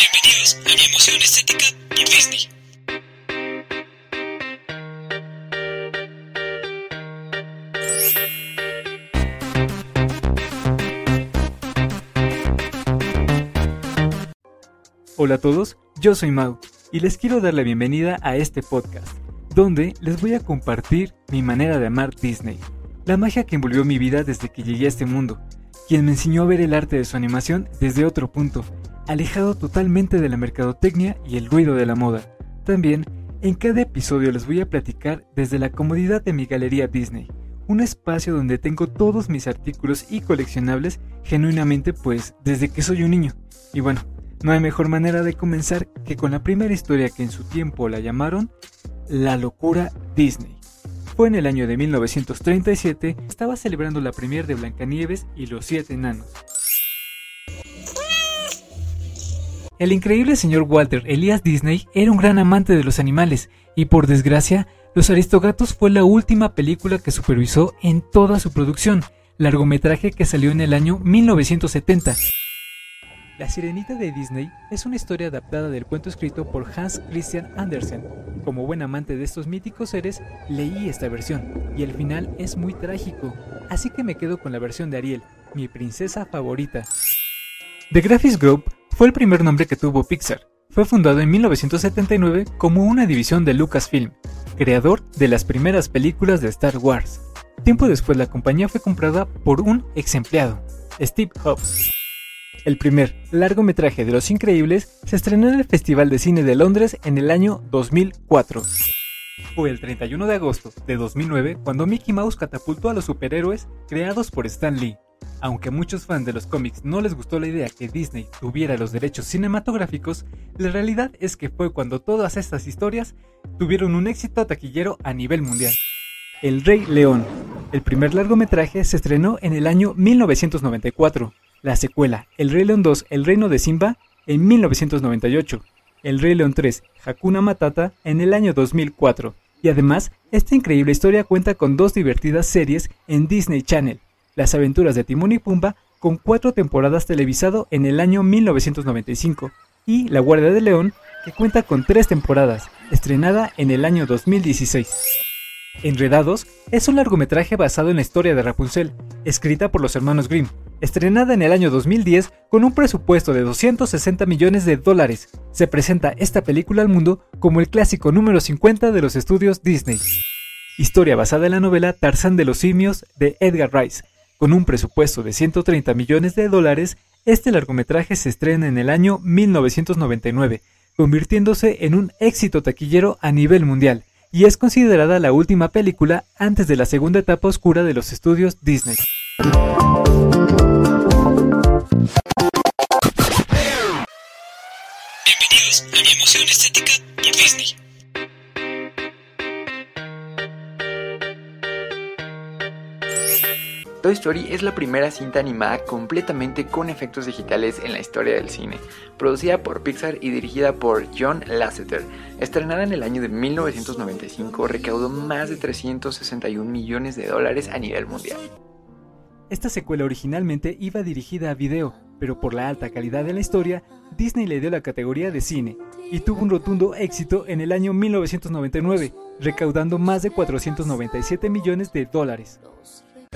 Bienvenidos a mi emoción estética por Disney. Hola a todos, yo soy Mau y les quiero dar la bienvenida a este podcast, donde les voy a compartir mi manera de amar Disney, la magia que envolvió mi vida desde que llegué a este mundo, quien me enseñó a ver el arte de su animación desde otro punto, alejado totalmente de la mercadotecnia y el ruido de la moda. También, en cada episodio les voy a platicar desde la comodidad de mi galería Disney, un espacio donde tengo todos mis artículos y coleccionables genuinamente pues desde que soy un niño. Y bueno, no hay mejor manera de comenzar que con la primera historia que en su tiempo la llamaron La locura Disney. Fue en el año de 1937, estaba celebrando la premier de Blancanieves y los siete enanos. El increíble señor Walter Elias Disney era un gran amante de los animales y por desgracia, Los Aristogatos fue la última película que supervisó en toda su producción, largometraje que salió en el año 1970. La Sirenita de Disney es una historia adaptada del cuento escrito por Hans Christian Andersen. Como buen amante de estos míticos seres, leí esta versión y el final es muy trágico, así que me quedo con la versión de Ariel, mi princesa favorita. The Graphics Group fue el primer nombre que tuvo Pixar. Fue fundado en 1979 como una división de Lucasfilm, creador de las primeras películas de Star Wars. Tiempo después la compañía fue comprada por un ex empleado, Steve Jobs. El primer largometraje de Los Increíbles se estrenó en el Festival de Cine de Londres en el año 2004. Fue el 31 de agosto de 2009 cuando Mickey Mouse catapultó a los superhéroes creados por Stan Lee. Aunque a muchos fans de los cómics no les gustó la idea que Disney tuviera los derechos cinematográficos, la realidad es que fue cuando todas estas historias tuvieron un éxito taquillero a nivel mundial. El Rey León. El primer largometraje se estrenó en el año 1994 la secuela El Rey León 2, El Reino de Simba, en 1998, El Rey León 3, Hakuna Matata, en el año 2004. Y además, esta increíble historia cuenta con dos divertidas series en Disney Channel, Las aventuras de Timón y Pumba, con cuatro temporadas televisado en el año 1995, y La Guardia de León, que cuenta con tres temporadas, estrenada en el año 2016. Enredados es un largometraje basado en la historia de Rapunzel, escrita por los hermanos Grimm, estrenada en el año 2010 con un presupuesto de 260 millones de dólares. Se presenta esta película al mundo como el clásico número 50 de los estudios Disney. Historia basada en la novela Tarzán de los simios de Edgar Rice. Con un presupuesto de 130 millones de dólares, este largometraje se estrena en el año 1999, convirtiéndose en un éxito taquillero a nivel mundial, y es considerada la última película antes de la segunda etapa oscura de los estudios Disney. Bienvenidos a mi emoción estética por Disney. Toy Story es la primera cinta animada completamente con efectos digitales en la historia del cine, producida por Pixar y dirigida por John Lasseter. Estrenada en el año de 1995, recaudó más de 361 millones de dólares a nivel mundial. Esta secuela originalmente iba dirigida a video, pero por la alta calidad de la historia, Disney le dio la categoría de cine y tuvo un rotundo éxito en el año 1999, recaudando más de 497 millones de dólares.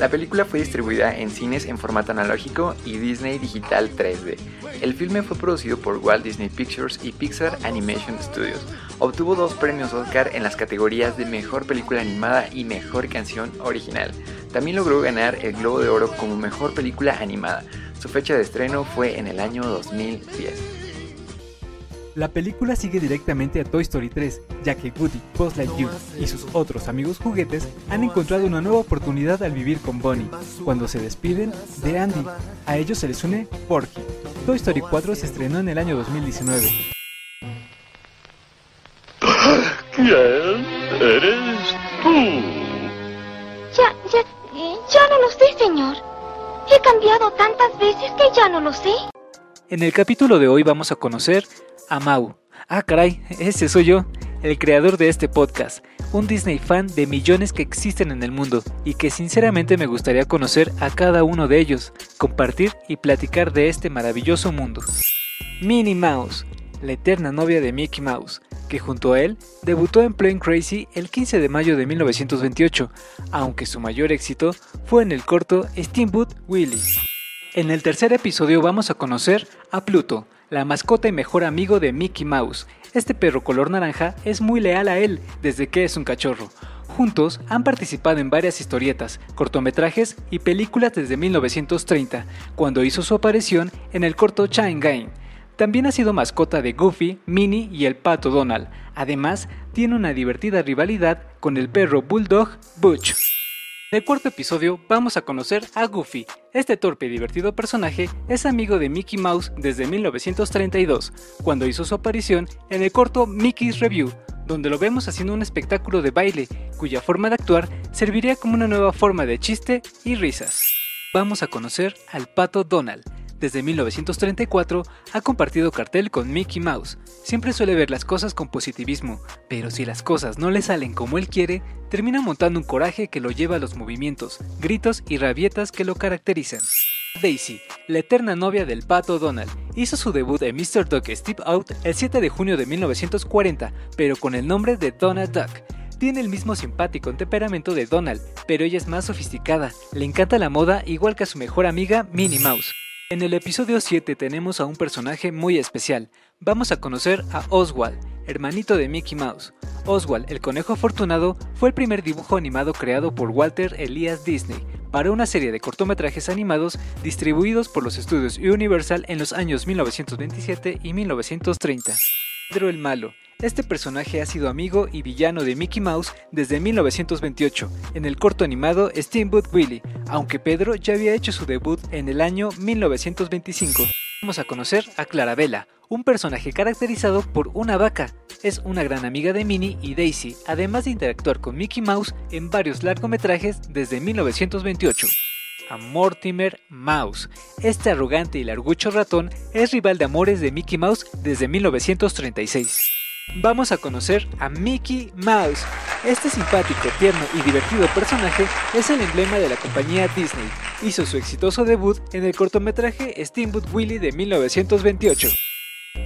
La película fue distribuida en cines en formato analógico y Disney Digital 3D. El filme fue producido por Walt Disney Pictures y Pixar Animation Studios. Obtuvo dos premios Oscar en las categorías de Mejor Película Animada y Mejor Canción Original. También logró ganar el Globo de Oro como Mejor Película Animada. Su fecha de estreno fue en el año 2010. La película sigue directamente a Toy Story 3, ya que Woody, Buzz Lightyear y sus otros amigos juguetes han encontrado una nueva oportunidad al vivir con Bonnie, cuando se despiden de Andy. A ellos se les une Porky. Toy Story 4 se estrenó en el año 2019. ¿Quién eres tú? Ya, ya, ya no lo sé, señor. He cambiado tantas veces que ya no lo sé. En el capítulo de hoy vamos a conocer a Mau. Ah, caray, ese soy yo, el creador de este podcast, un Disney fan de millones que existen en el mundo y que sinceramente me gustaría conocer a cada uno de ellos, compartir y platicar de este maravilloso mundo. Minnie Mouse, la eterna novia de Mickey Mouse, que junto a él debutó en Plain Crazy el 15 de mayo de 1928, aunque su mayor éxito fue en el corto Steamboat Willie. En el tercer episodio vamos a conocer a Pluto, la mascota y mejor amigo de Mickey Mouse. Este perro color naranja es muy leal a él desde que es un cachorro. Juntos han participado en varias historietas, cortometrajes y películas desde 1930, cuando hizo su aparición en el corto Chine Game. También ha sido mascota de Goofy, Minnie y el pato Donald. Además, tiene una divertida rivalidad con el perro Bulldog Butch. En el cuarto episodio vamos a conocer a Goofy. Este torpe y divertido personaje es amigo de Mickey Mouse desde 1932, cuando hizo su aparición en el corto Mickey's Review, donde lo vemos haciendo un espectáculo de baile, cuya forma de actuar serviría como una nueva forma de chiste y risas. Vamos a conocer al pato Donald. Desde 1934 ha compartido cartel con Mickey Mouse. Siempre suele ver las cosas con positivismo, pero si las cosas no le salen como él quiere, termina montando un coraje que lo lleva a los movimientos, gritos y rabietas que lo caracterizan. Daisy, la eterna novia del pato Donald, hizo su debut en Mr. Duck Step Out el 7 de junio de 1940, pero con el nombre de Donald Duck. Tiene el mismo simpático temperamento de Donald, pero ella es más sofisticada, le encanta la moda igual que a su mejor amiga Minnie Mouse. En el episodio 7 tenemos a un personaje muy especial. Vamos a conocer a Oswald, hermanito de Mickey Mouse. Oswald, el conejo afortunado, fue el primer dibujo animado creado por Walter Elias Disney para una serie de cortometrajes animados distribuidos por los estudios Universal en los años 1927 y 1930. Pedro el Malo. Este personaje ha sido amigo y villano de Mickey Mouse desde 1928 en el corto animado Steamboat Willie, aunque Pedro ya había hecho su debut en el año 1925. Vamos a conocer a Clarabella, un personaje caracterizado por una vaca. Es una gran amiga de Minnie y Daisy, además de interactuar con Mickey Mouse en varios largometrajes desde 1928. A Mortimer Mouse. Este arrogante y largucho ratón es rival de amores de Mickey Mouse desde 1936. Vamos a conocer a Mickey Mouse. Este simpático, tierno y divertido personaje es el emblema de la compañía Disney. Hizo su exitoso debut en el cortometraje Steamboat Willie de 1928.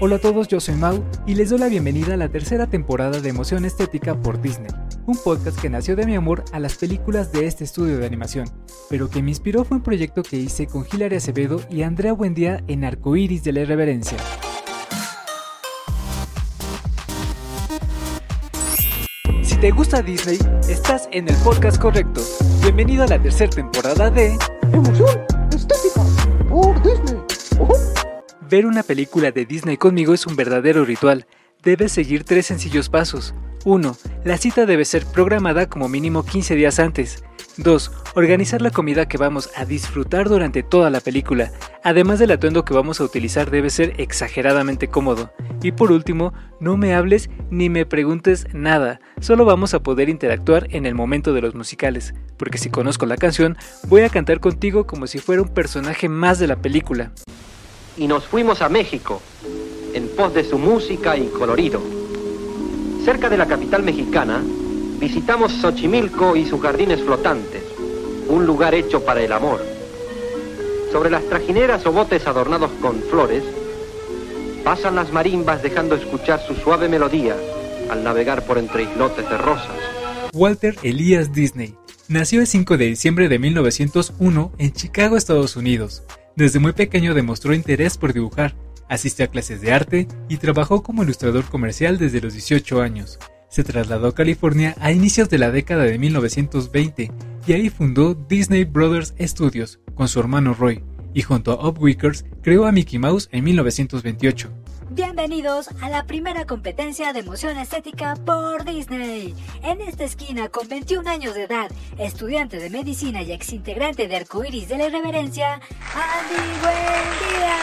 Hola a todos, yo soy Mau y les doy la bienvenida a la tercera temporada de Emoción Estética por Disney, un podcast que nació de mi amor a las películas de este estudio de animación, pero que me inspiró fue un proyecto que hice con Hilary Acevedo y Andrea Buendía en Arcoiris de la Irreverencia. Si te gusta Disney, estás en el podcast correcto. Bienvenido a la tercera temporada de Emoción Ver una película de Disney conmigo es un verdadero ritual. Debes seguir tres sencillos pasos. 1. La cita debe ser programada como mínimo 15 días antes. 2. Organizar la comida que vamos a disfrutar durante toda la película. Además del atuendo que vamos a utilizar debe ser exageradamente cómodo. Y por último, no me hables ni me preguntes nada. Solo vamos a poder interactuar en el momento de los musicales. Porque si conozco la canción, voy a cantar contigo como si fuera un personaje más de la película. Y nos fuimos a México en pos de su música y colorido. Cerca de la capital mexicana, visitamos Xochimilco y sus jardines flotantes, un lugar hecho para el amor. Sobre las trajineras o botes adornados con flores, pasan las marimbas dejando escuchar su suave melodía al navegar por entre islotes de rosas. Walter Elias Disney nació el 5 de diciembre de 1901 en Chicago, Estados Unidos. Desde muy pequeño demostró interés por dibujar, asistió a clases de arte y trabajó como ilustrador comercial desde los 18 años. Se trasladó a California a inicios de la década de 1920 y ahí fundó Disney Brothers Studios con su hermano Roy y junto a Up Wickers creó a Mickey Mouse en 1928. Bienvenidos a la primera competencia de emoción estética por Disney. En esta esquina, con 21 años de edad, estudiante de medicina y exintegrante de Arcoiris de la Irreverencia, Andy Buendía.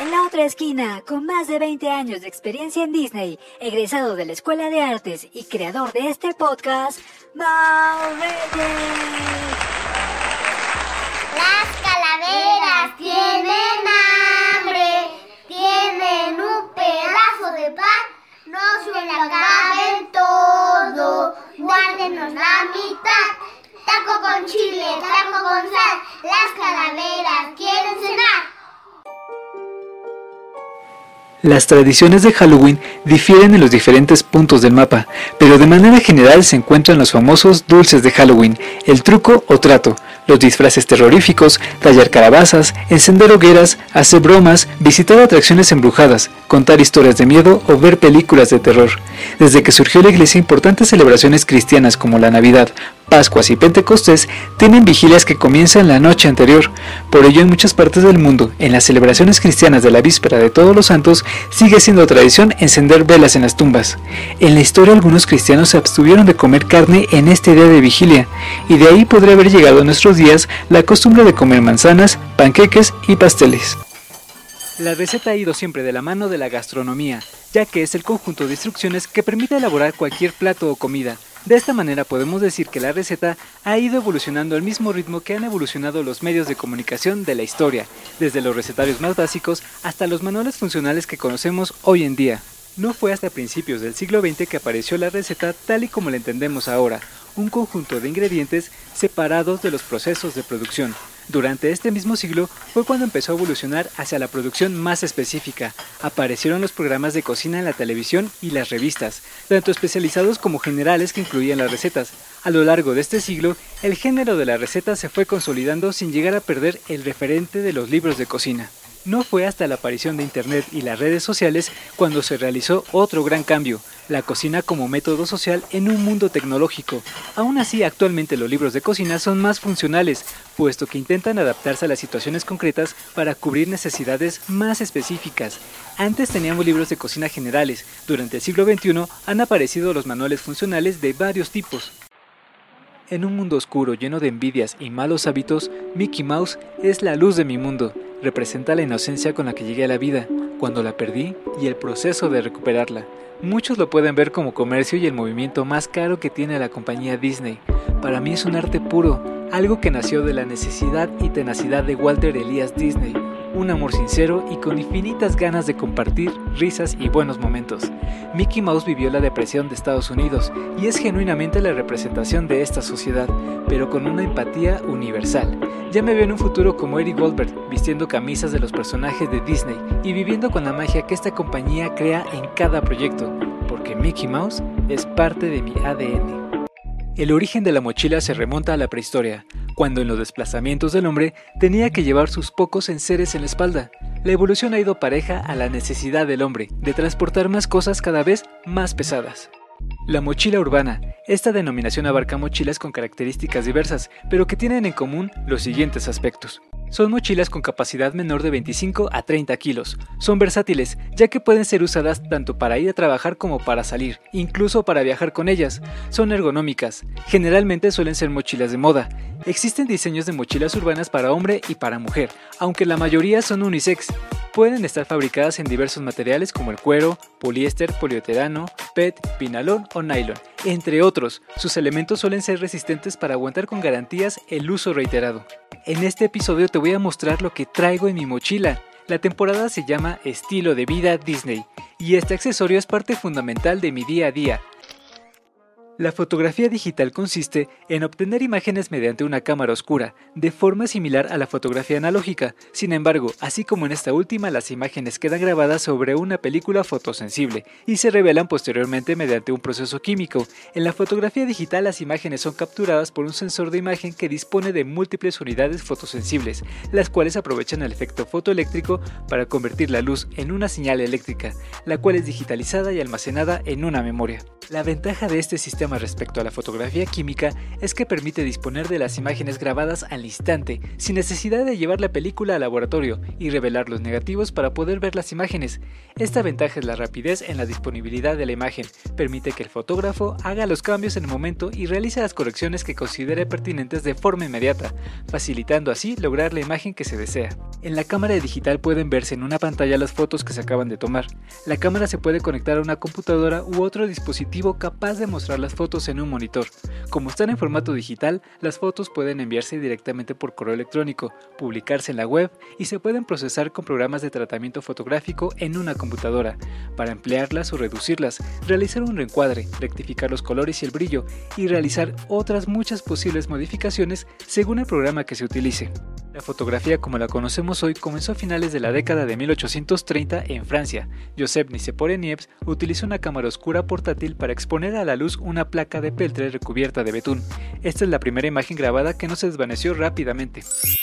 En la otra esquina, con más de 20 años de experiencia en Disney, egresado de la Escuela de Artes y creador de este podcast, Mau Reyes. Peras tienen hambre, tienen un pedazo de pan, no se la todo, guárdenos la mitad. Taco con chile, taco con sal, las calaveras quieren cenar. Las tradiciones de Halloween difieren en los diferentes puntos del mapa, pero de manera general se encuentran los famosos dulces de Halloween, el truco o trato, los disfraces terroríficos, tallar calabazas, encender hogueras, hacer bromas, visitar atracciones embrujadas, contar historias de miedo o ver películas de terror. Desde que surgió la iglesia, importantes celebraciones cristianas como la Navidad, Pascuas y Pentecostés tienen vigilias que comienzan la noche anterior. Por ello, en muchas partes del mundo, en las celebraciones cristianas de la víspera de Todos los Santos, sigue siendo tradición encender velas en las tumbas. En la historia, algunos cristianos se abstuvieron de comer carne en este día de vigilia, y de ahí podría haber llegado a nuestros días la costumbre de comer manzanas, panqueques y pasteles. La receta ha ido siempre de la mano de la gastronomía, ya que es el conjunto de instrucciones que permite elaborar cualquier plato o comida de esta manera podemos decir que la receta ha ido evolucionando al mismo ritmo que han evolucionado los medios de comunicación de la historia, desde los recetarios más básicos hasta los manuales funcionales que conocemos hoy en día. No fue hasta principios del siglo XX que apareció la receta tal y como la entendemos ahora, un conjunto de ingredientes separados de los procesos de producción, durante este mismo siglo fue cuando empezó a evolucionar hacia la producción más específica. Aparecieron los programas de cocina en la televisión y las revistas, tanto especializados como generales que incluían las recetas. A lo largo de este siglo, el género de la receta se fue consolidando sin llegar a perder el referente de los libros de cocina. No fue hasta la aparición de Internet y las redes sociales cuando se realizó otro gran cambio, la cocina como método social en un mundo tecnológico. Aún así, actualmente los libros de cocina son más funcionales, puesto que intentan adaptarse a las situaciones concretas para cubrir necesidades más específicas. Antes teníamos libros de cocina generales, durante el siglo XXI han aparecido los manuales funcionales de varios tipos. En un mundo oscuro lleno de envidias y malos hábitos, Mickey Mouse es la luz de mi mundo representa la inocencia con la que llegué a la vida, cuando la perdí y el proceso de recuperarla. Muchos lo pueden ver como comercio y el movimiento más caro que tiene la compañía Disney. Para mí es un arte puro, algo que nació de la necesidad y tenacidad de Walter Elias Disney, un amor sincero y con infinitas ganas de compartir risas y buenos momentos. Mickey Mouse vivió la depresión de Estados Unidos y es genuinamente la representación de esta sociedad, pero con una empatía universal. Ya me veo en un futuro como Eric Goldberg, vistiendo camisas de los personajes de Disney y viviendo con la magia que esta compañía crea en cada proyecto, porque Mickey Mouse es parte de mi ADN. El origen de la mochila se remonta a la prehistoria, cuando en los desplazamientos del hombre tenía que llevar sus pocos enseres en la espalda. La evolución ha ido pareja a la necesidad del hombre de transportar más cosas cada vez más pesadas. La mochila urbana. Esta denominación abarca mochilas con características diversas, pero que tienen en común los siguientes aspectos. Son mochilas con capacidad menor de 25 a 30 kilos. Son versátiles, ya que pueden ser usadas tanto para ir a trabajar como para salir, incluso para viajar con ellas. Son ergonómicas. Generalmente suelen ser mochilas de moda. Existen diseños de mochilas urbanas para hombre y para mujer, aunque la mayoría son unisex. Pueden estar fabricadas en diversos materiales como el cuero, poliéster, polieterano, PET, pinalón o nylon, entre otros. Sus elementos suelen ser resistentes para aguantar con garantías el uso reiterado. En este episodio te voy a mostrar lo que traigo en mi mochila. La temporada se llama Estilo de Vida Disney y este accesorio es parte fundamental de mi día a día, la fotografía digital consiste en obtener imágenes mediante una cámara oscura, de forma similar a la fotografía analógica. Sin embargo, así como en esta última, las imágenes quedan grabadas sobre una película fotosensible y se revelan posteriormente mediante un proceso químico. En la fotografía digital, las imágenes son capturadas por un sensor de imagen que dispone de múltiples unidades fotosensibles, las cuales aprovechan el efecto fotoeléctrico para convertir la luz en una señal eléctrica, la cual es digitalizada y almacenada en una memoria. La ventaja de este sistema respecto a la fotografía química es que permite disponer de las imágenes grabadas al instante, sin necesidad de llevar la película al laboratorio y revelar los negativos para poder ver las imágenes. Esta ventaja es la rapidez en la disponibilidad de la imagen, permite que el fotógrafo haga los cambios en el momento y realice las correcciones que considere pertinentes de forma inmediata, facilitando así lograr la imagen que se desea. En la cámara digital pueden verse en una pantalla las fotos que se acaban de tomar. La cámara se puede conectar a una computadora u otro dispositivo capaz de mostrar las fotos en un monitor. Como están en formato digital, las fotos pueden enviarse directamente por correo electrónico, publicarse en la web y se pueden procesar con programas de tratamiento fotográfico en una computadora, para emplearlas o reducirlas, realizar un reencuadre, rectificar los colores y el brillo y realizar otras muchas posibles modificaciones según el programa que se utilice. La fotografía como la conocemos hoy comenzó a finales de la década de 1830 en Francia. Joseph Nicépore Niepce utilizó una cámara oscura portátil para exponer a la luz una placa de peltre recubierta de betún. Esta es la primera imagen grabada que no se desvaneció rápidamente.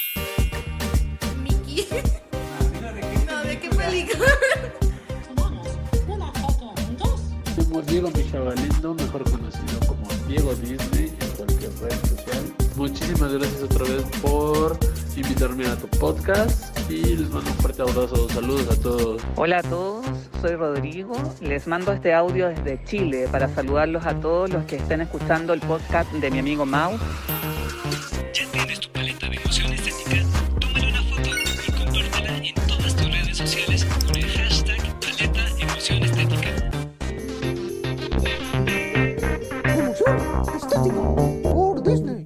Diego Michavalindo, mejor conocido como Diego Disney en cualquier red social. Muchísimas gracias otra vez por invitarme a tu podcast y les mando un fuerte abrazo. Saludos a todos. Hola a todos, soy Rodrigo. Les mando este audio desde Chile para saludarlos a todos los que estén escuchando el podcast de mi amigo Mau. ¿Ya tienes tu paleta de emoción estética? Tómale una foto y compártela en todas tus redes sociales con el hashtag paleta emoción estética. Emoción estética por Disney.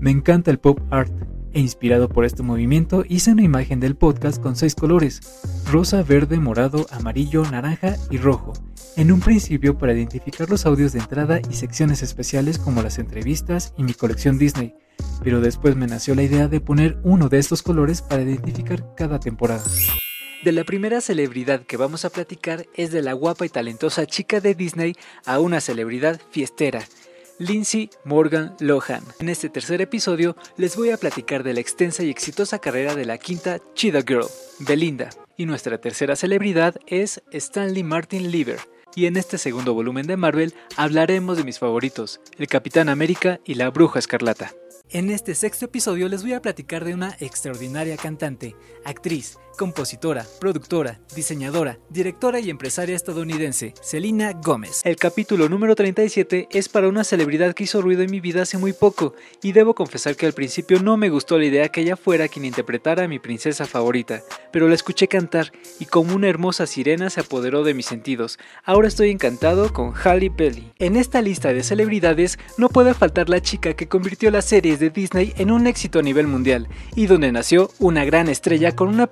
Me encanta el pop art e inspirado por este movimiento hice una imagen del podcast con seis colores, rosa, verde, morado, amarillo, naranja y rojo, en un principio para identificar los audios de entrada y secciones especiales como las entrevistas y mi colección Disney, pero después me nació la idea de poner uno de estos colores para identificar cada temporada. De la primera celebridad que vamos a platicar es de la guapa y talentosa chica de Disney a una celebridad fiestera, Lindsay Morgan Lohan. En este tercer episodio les voy a platicar de la extensa y exitosa carrera de la quinta Cheetah Girl, Belinda. Y nuestra tercera celebridad es Stanley Martin Lieber. Y en este segundo volumen de Marvel hablaremos de mis favoritos, el Capitán América y la Bruja Escarlata. En este sexto episodio les voy a platicar de una extraordinaria cantante, actriz, compositora, productora, diseñadora, directora y empresaria estadounidense, Selena Gómez. El capítulo número 37 es para una celebridad que hizo ruido en mi vida hace muy poco, y debo confesar que al principio no me gustó la idea que ella fuera quien interpretara a mi princesa favorita, pero la escuché cantar y como una hermosa sirena se apoderó de mis sentidos. Ahora estoy encantado con Halle Berry. En esta lista de celebridades no puede faltar la chica que convirtió las series de Disney en un éxito a nivel mundial, y donde nació una gran estrella con una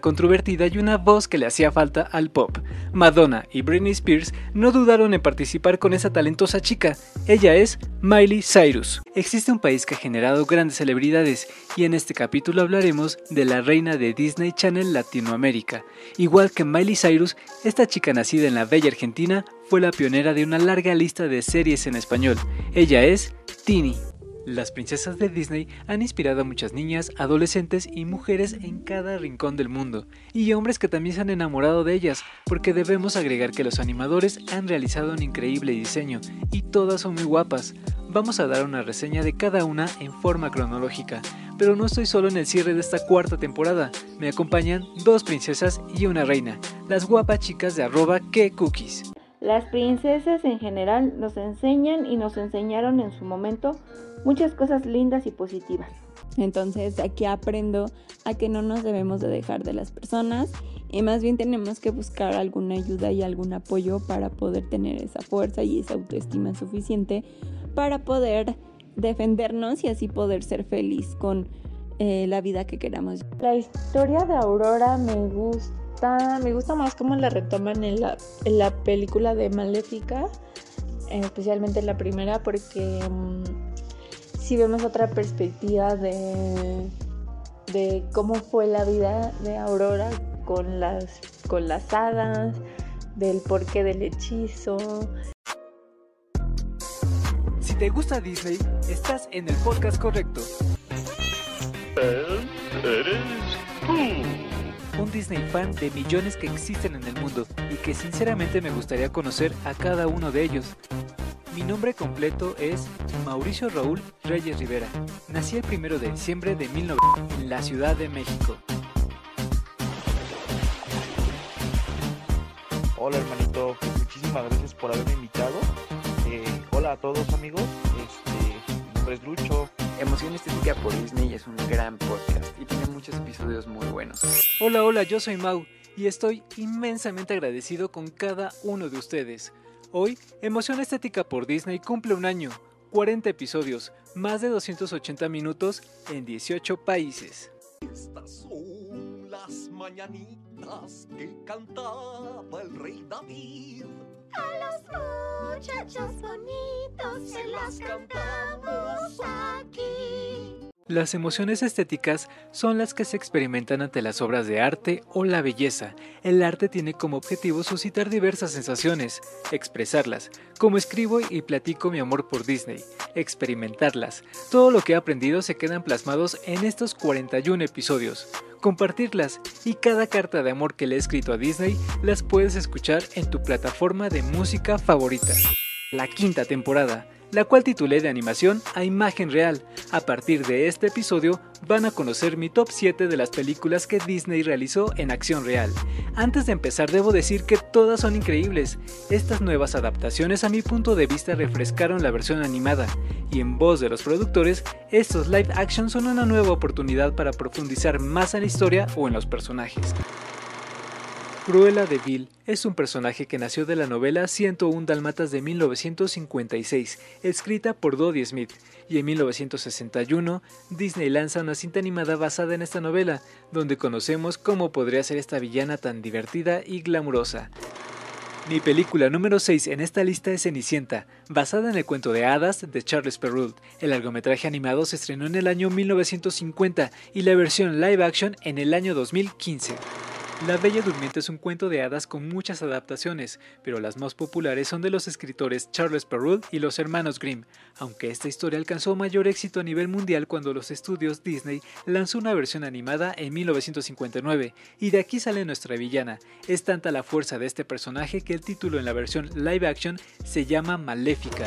controvertida y una voz que le hacía falta al pop. Madonna y Britney Spears no dudaron en participar con esa talentosa chica. Ella es Miley Cyrus. Existe un país que ha generado grandes celebridades y en este capítulo hablaremos de la reina de Disney Channel Latinoamérica. Igual que Miley Cyrus, esta chica nacida en la bella Argentina fue la pionera de una larga lista de series en español. Ella es Tini. Las princesas de Disney han inspirado a muchas niñas, adolescentes y mujeres en cada rincón del mundo, y hombres que también se han enamorado de ellas, porque debemos agregar que los animadores han realizado un increíble diseño, y todas son muy guapas. Vamos a dar una reseña de cada una en forma cronológica, pero no estoy solo en el cierre de esta cuarta temporada, me acompañan dos princesas y una reina, las guapas chicas de arroba que cookies. Las princesas en general nos enseñan y nos enseñaron en su momento muchas cosas lindas y positivas. Entonces aquí aprendo a que no nos debemos de dejar de las personas y más bien tenemos que buscar alguna ayuda y algún apoyo para poder tener esa fuerza y esa autoestima suficiente para poder defendernos y así poder ser feliz con eh, la vida que queramos. La historia de Aurora me gusta me gusta más cómo la retoman en la, en la película de Maléfica, especialmente en la primera, porque si vemos otra perspectiva de, de cómo fue la vida de Aurora con las, con las hadas, del porqué del hechizo. Si te gusta Disney, estás en el podcast correcto. Eres tú un Disney fan de millones que existen en el mundo y que sinceramente me gustaría conocer a cada uno de ellos. Mi nombre completo es Mauricio Raúl Reyes Rivera. Nací el 1 de diciembre de 1900 en la Ciudad de México. Hola hermanito, muchísimas gracias por haberme invitado. Eh, hola a todos amigos, este, mi nombre es Lucho. Emoción Estética por Disney es un gran podcast y tiene muchos episodios muy buenos. Hola, hola, yo soy Mau y estoy inmensamente agradecido con cada uno de ustedes. Hoy, Emoción Estética por Disney cumple un año, 40 episodios, más de 280 minutos en 18 países. Estas son las mañanitas que cantaba el rey David. A los muchachos bonitos se las cantamos aquí. Las emociones estéticas son las que se experimentan ante las obras de arte o la belleza. El arte tiene como objetivo suscitar diversas sensaciones, expresarlas, como escribo y platico mi amor por Disney, experimentarlas. Todo lo que he aprendido se quedan plasmados en estos 41 episodios. Compartirlas y cada carta de amor que le he escrito a Disney las puedes escuchar en tu plataforma de música favorita. La quinta temporada la cual titulé de animación a imagen real. A partir de este episodio van a conocer mi top 7 de las películas que Disney realizó en acción real. Antes de empezar debo decir que todas son increíbles. Estas nuevas adaptaciones a mi punto de vista refrescaron la versión animada y en voz de los productores, estos live action son una nueva oportunidad para profundizar más en la historia o en los personajes. Cruella de Vil es un personaje que nació de la novela 101 Dalmatas de 1956, escrita por Dodie Smith, y en 1961 Disney lanza una cinta animada basada en esta novela, donde conocemos cómo podría ser esta villana tan divertida y glamurosa. Mi película número 6 en esta lista es Cenicienta, basada en el cuento de hadas de Charles Perrault. El largometraje animado se estrenó en el año 1950 y la versión live action en el año 2015. La Bella Durmiente es un cuento de hadas con muchas adaptaciones, pero las más populares son de los escritores Charles Perrault y los hermanos Grimm, aunque esta historia alcanzó mayor éxito a nivel mundial cuando los estudios Disney lanzó una versión animada en 1959, y de aquí sale nuestra villana. Es tanta la fuerza de este personaje que el título en la versión live action se llama Maléfica.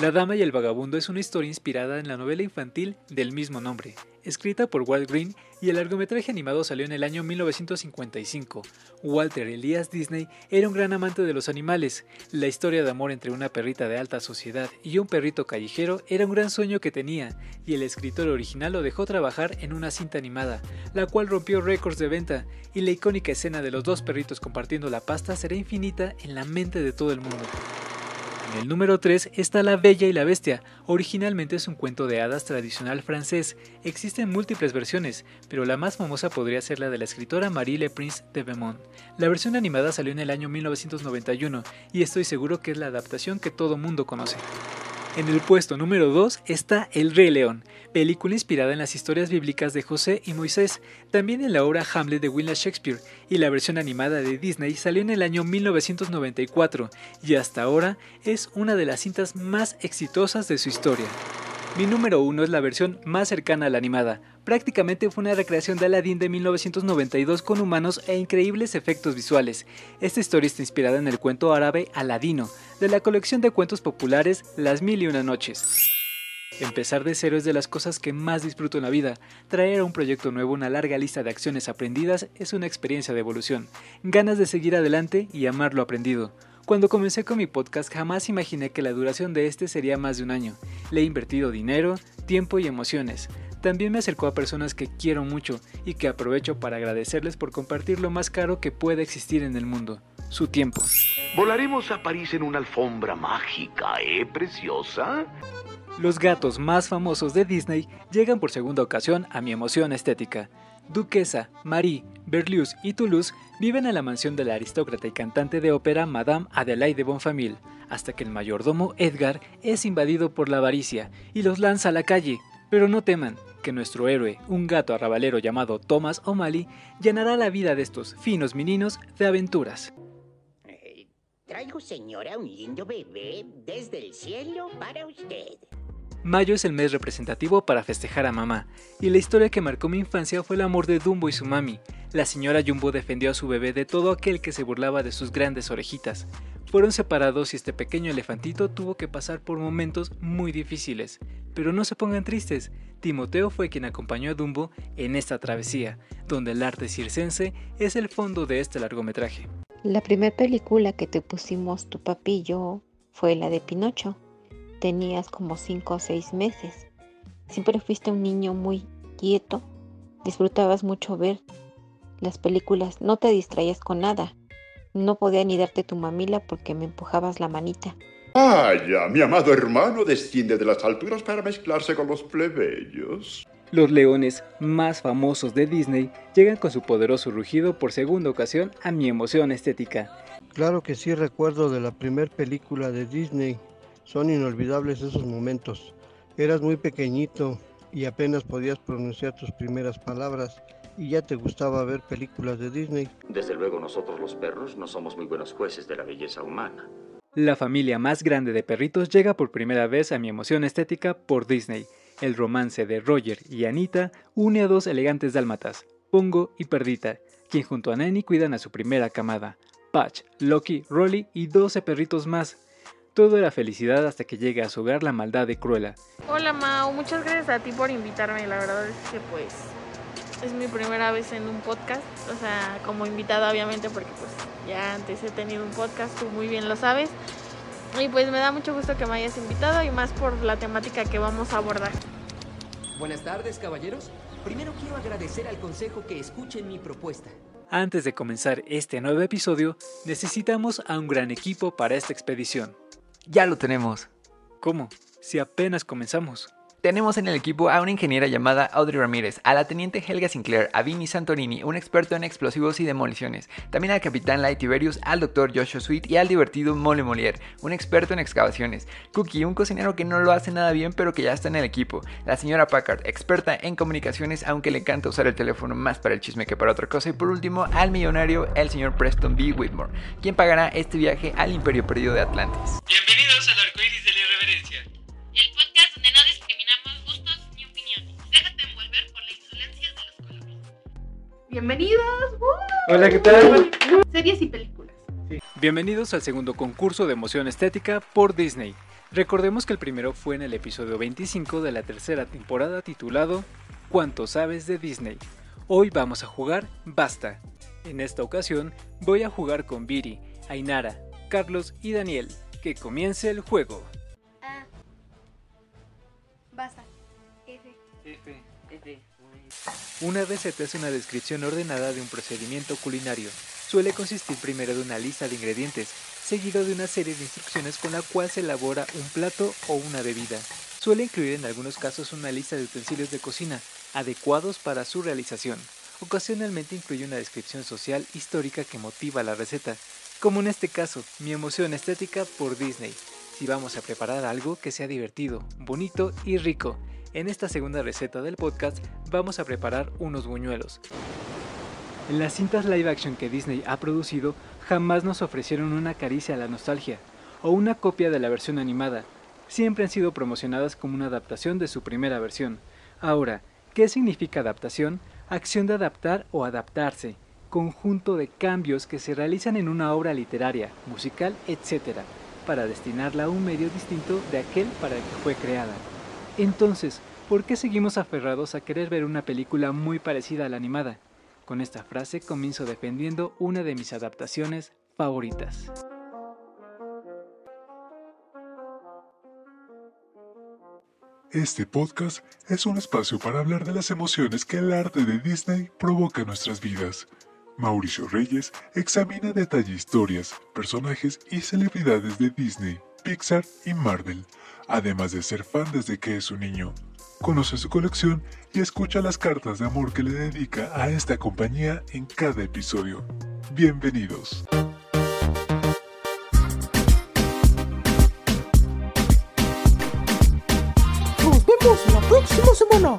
La Dama y el Vagabundo es una historia inspirada en la novela infantil del mismo nombre, escrita por Walt Green y el largometraje animado salió en el año 1955. Walter Elias Disney era un gran amante de los animales. La historia de amor entre una perrita de alta sociedad y un perrito callejero era un gran sueño que tenía, y el escritor original lo dejó trabajar en una cinta animada, la cual rompió récords de venta, y la icónica escena de los dos perritos compartiendo la pasta será infinita en la mente de todo el mundo. En el número 3 está La Bella y la Bestia. Originalmente es un cuento de hadas tradicional francés. Existen múltiples versiones, pero la más famosa podría ser la de la escritora Marie Le Prince de Beaumont. La versión animada salió en el año 1991 y estoy seguro que es la adaptación que todo mundo conoce. En el puesto número 2 está El Rey León, película inspirada en las historias bíblicas de José y Moisés, también en la obra Hamlet de William Shakespeare, y la versión animada de Disney salió en el año 1994 y hasta ahora es una de las cintas más exitosas de su historia. Mi número 1 es la versión más cercana a la animada, prácticamente fue una recreación de Aladdin de 1992 con humanos e increíbles efectos visuales. Esta historia está inspirada en el cuento árabe Aladino, de la colección de cuentos populares Las Mil y Una Noches. Empezar de cero es de las cosas que más disfruto en la vida. Traer a un proyecto nuevo una larga lista de acciones aprendidas es una experiencia de evolución, ganas de seguir adelante y amar lo aprendido. Cuando comencé con mi podcast jamás imaginé que la duración de este sería más de un año. Le he invertido dinero, tiempo y emociones. También me acercó a personas que quiero mucho y que aprovecho para agradecerles por compartir lo más caro que puede existir en el mundo, su tiempo. Volaremos a París en una alfombra mágica, ¿eh, preciosa? Los gatos más famosos de Disney llegan por segunda ocasión a mi emoción estética. Duquesa, Marie, Berlioz y Toulouse viven en la mansión de la aristócrata y cantante de ópera Madame Adelaide de Bonfamille, hasta que el mayordomo Edgar es invadido por la avaricia y los lanza a la calle. Pero no teman, que nuestro héroe, un gato arrabalero llamado Thomas O'Malley, llenará la vida de estos finos meninos de aventuras. Traigo, señora, un lindo bebé desde el cielo para usted. Mayo es el mes representativo para festejar a mamá, y la historia que marcó mi infancia fue el amor de Dumbo y su mami. La señora Jumbo defendió a su bebé de todo aquel que se burlaba de sus grandes orejitas. Fueron separados y este pequeño elefantito tuvo que pasar por momentos muy difíciles. Pero no se pongan tristes, Timoteo fue quien acompañó a Dumbo en esta travesía, donde el arte circense es el fondo de este largometraje. La primera película que te pusimos tu papi y yo fue la de Pinocho tenías como 5 o 6 meses. Siempre fuiste un niño muy quieto, disfrutabas mucho ver las películas, no te distraías con nada. No podía ni darte tu mamila porque me empujabas la manita. Vaya, mi amado hermano desciende de las alturas para mezclarse con los plebeyos. Los leones más famosos de Disney llegan con su poderoso rugido por segunda ocasión a mi emoción estética. Claro que sí recuerdo de la primer película de Disney. Son inolvidables esos momentos. Eras muy pequeñito y apenas podías pronunciar tus primeras palabras y ya te gustaba ver películas de Disney. Desde luego nosotros los perros no somos muy buenos jueces de la belleza humana. La familia más grande de perritos llega por primera vez a mi emoción estética por Disney. El romance de Roger y Anita une a dos elegantes dálmatas, Pongo y Perdita, quien junto a Nanny cuidan a su primera camada, Patch, Loki, Rolly y 12 perritos más. Todo era felicidad hasta que llega a su hogar la maldad de Cruella. Hola Mau, muchas gracias a ti por invitarme, la verdad es que pues es mi primera vez en un podcast, o sea, como invitada obviamente porque pues ya antes he tenido un podcast, tú muy bien lo sabes. Y pues me da mucho gusto que me hayas invitado y más por la temática que vamos a abordar. Buenas tardes, caballeros. Primero quiero agradecer al consejo que escuchen mi propuesta. Antes de comenzar este nuevo episodio, necesitamos a un gran equipo para esta expedición. Ya lo tenemos. ¿Cómo? Si apenas comenzamos. Tenemos en el equipo a una ingeniera llamada Audrey Ramírez, a la teniente Helga Sinclair, a Vinny Santorini, un experto en explosivos y demoliciones, también al capitán Light Tiberius, al doctor Joshua Sweet y al divertido Mole Molière, un experto en excavaciones, Cookie, un cocinero que no lo hace nada bien pero que ya está en el equipo, la señora Packard, experta en comunicaciones aunque le encanta usar el teléfono más para el chisme que para otra cosa, y por último al millonario, el señor Preston B. Whitmore, quien pagará este viaje al imperio perdido de Atlantis. Bienvenidos Bienvenidos. Hola, ¿qué tal? Series y películas. Bienvenidos al segundo concurso de emoción estética por Disney. Recordemos que el primero fue en el episodio 25 de la tercera temporada titulado ¿Cuánto sabes de Disney? Hoy vamos a jugar Basta. En esta ocasión voy a jugar con Viri, Ainara, Carlos y Daniel. Que comience el juego. Ah. Basta. Una receta es una descripción ordenada de un procedimiento culinario. Suele consistir primero de una lista de ingredientes, seguido de una serie de instrucciones con la cual se elabora un plato o una bebida. Suele incluir en algunos casos una lista de utensilios de cocina, adecuados para su realización. Ocasionalmente incluye una descripción social histórica que motiva la receta, como en este caso, mi emoción estética por Disney. Si vamos a preparar algo que sea divertido, bonito y rico, en esta segunda receta del podcast vamos a preparar unos buñuelos. En las cintas live action que Disney ha producido jamás nos ofrecieron una caricia a la nostalgia o una copia de la versión animada. Siempre han sido promocionadas como una adaptación de su primera versión. Ahora, ¿qué significa adaptación? Acción de adaptar o adaptarse, conjunto de cambios que se realizan en una obra literaria, musical, etc., para destinarla a un medio distinto de aquel para el que fue creada. Entonces, ¿por qué seguimos aferrados a querer ver una película muy parecida a la animada? Con esta frase comienzo defendiendo una de mis adaptaciones favoritas. Este podcast es un espacio para hablar de las emociones que el arte de Disney provoca en nuestras vidas. Mauricio Reyes examina detalle historias, personajes y celebridades de Disney, Pixar y Marvel, además de ser fan desde que es un niño. Conoce su colección y escucha las cartas de amor que le dedica a esta compañía en cada episodio. Bienvenidos. Nos vemos la próxima semana.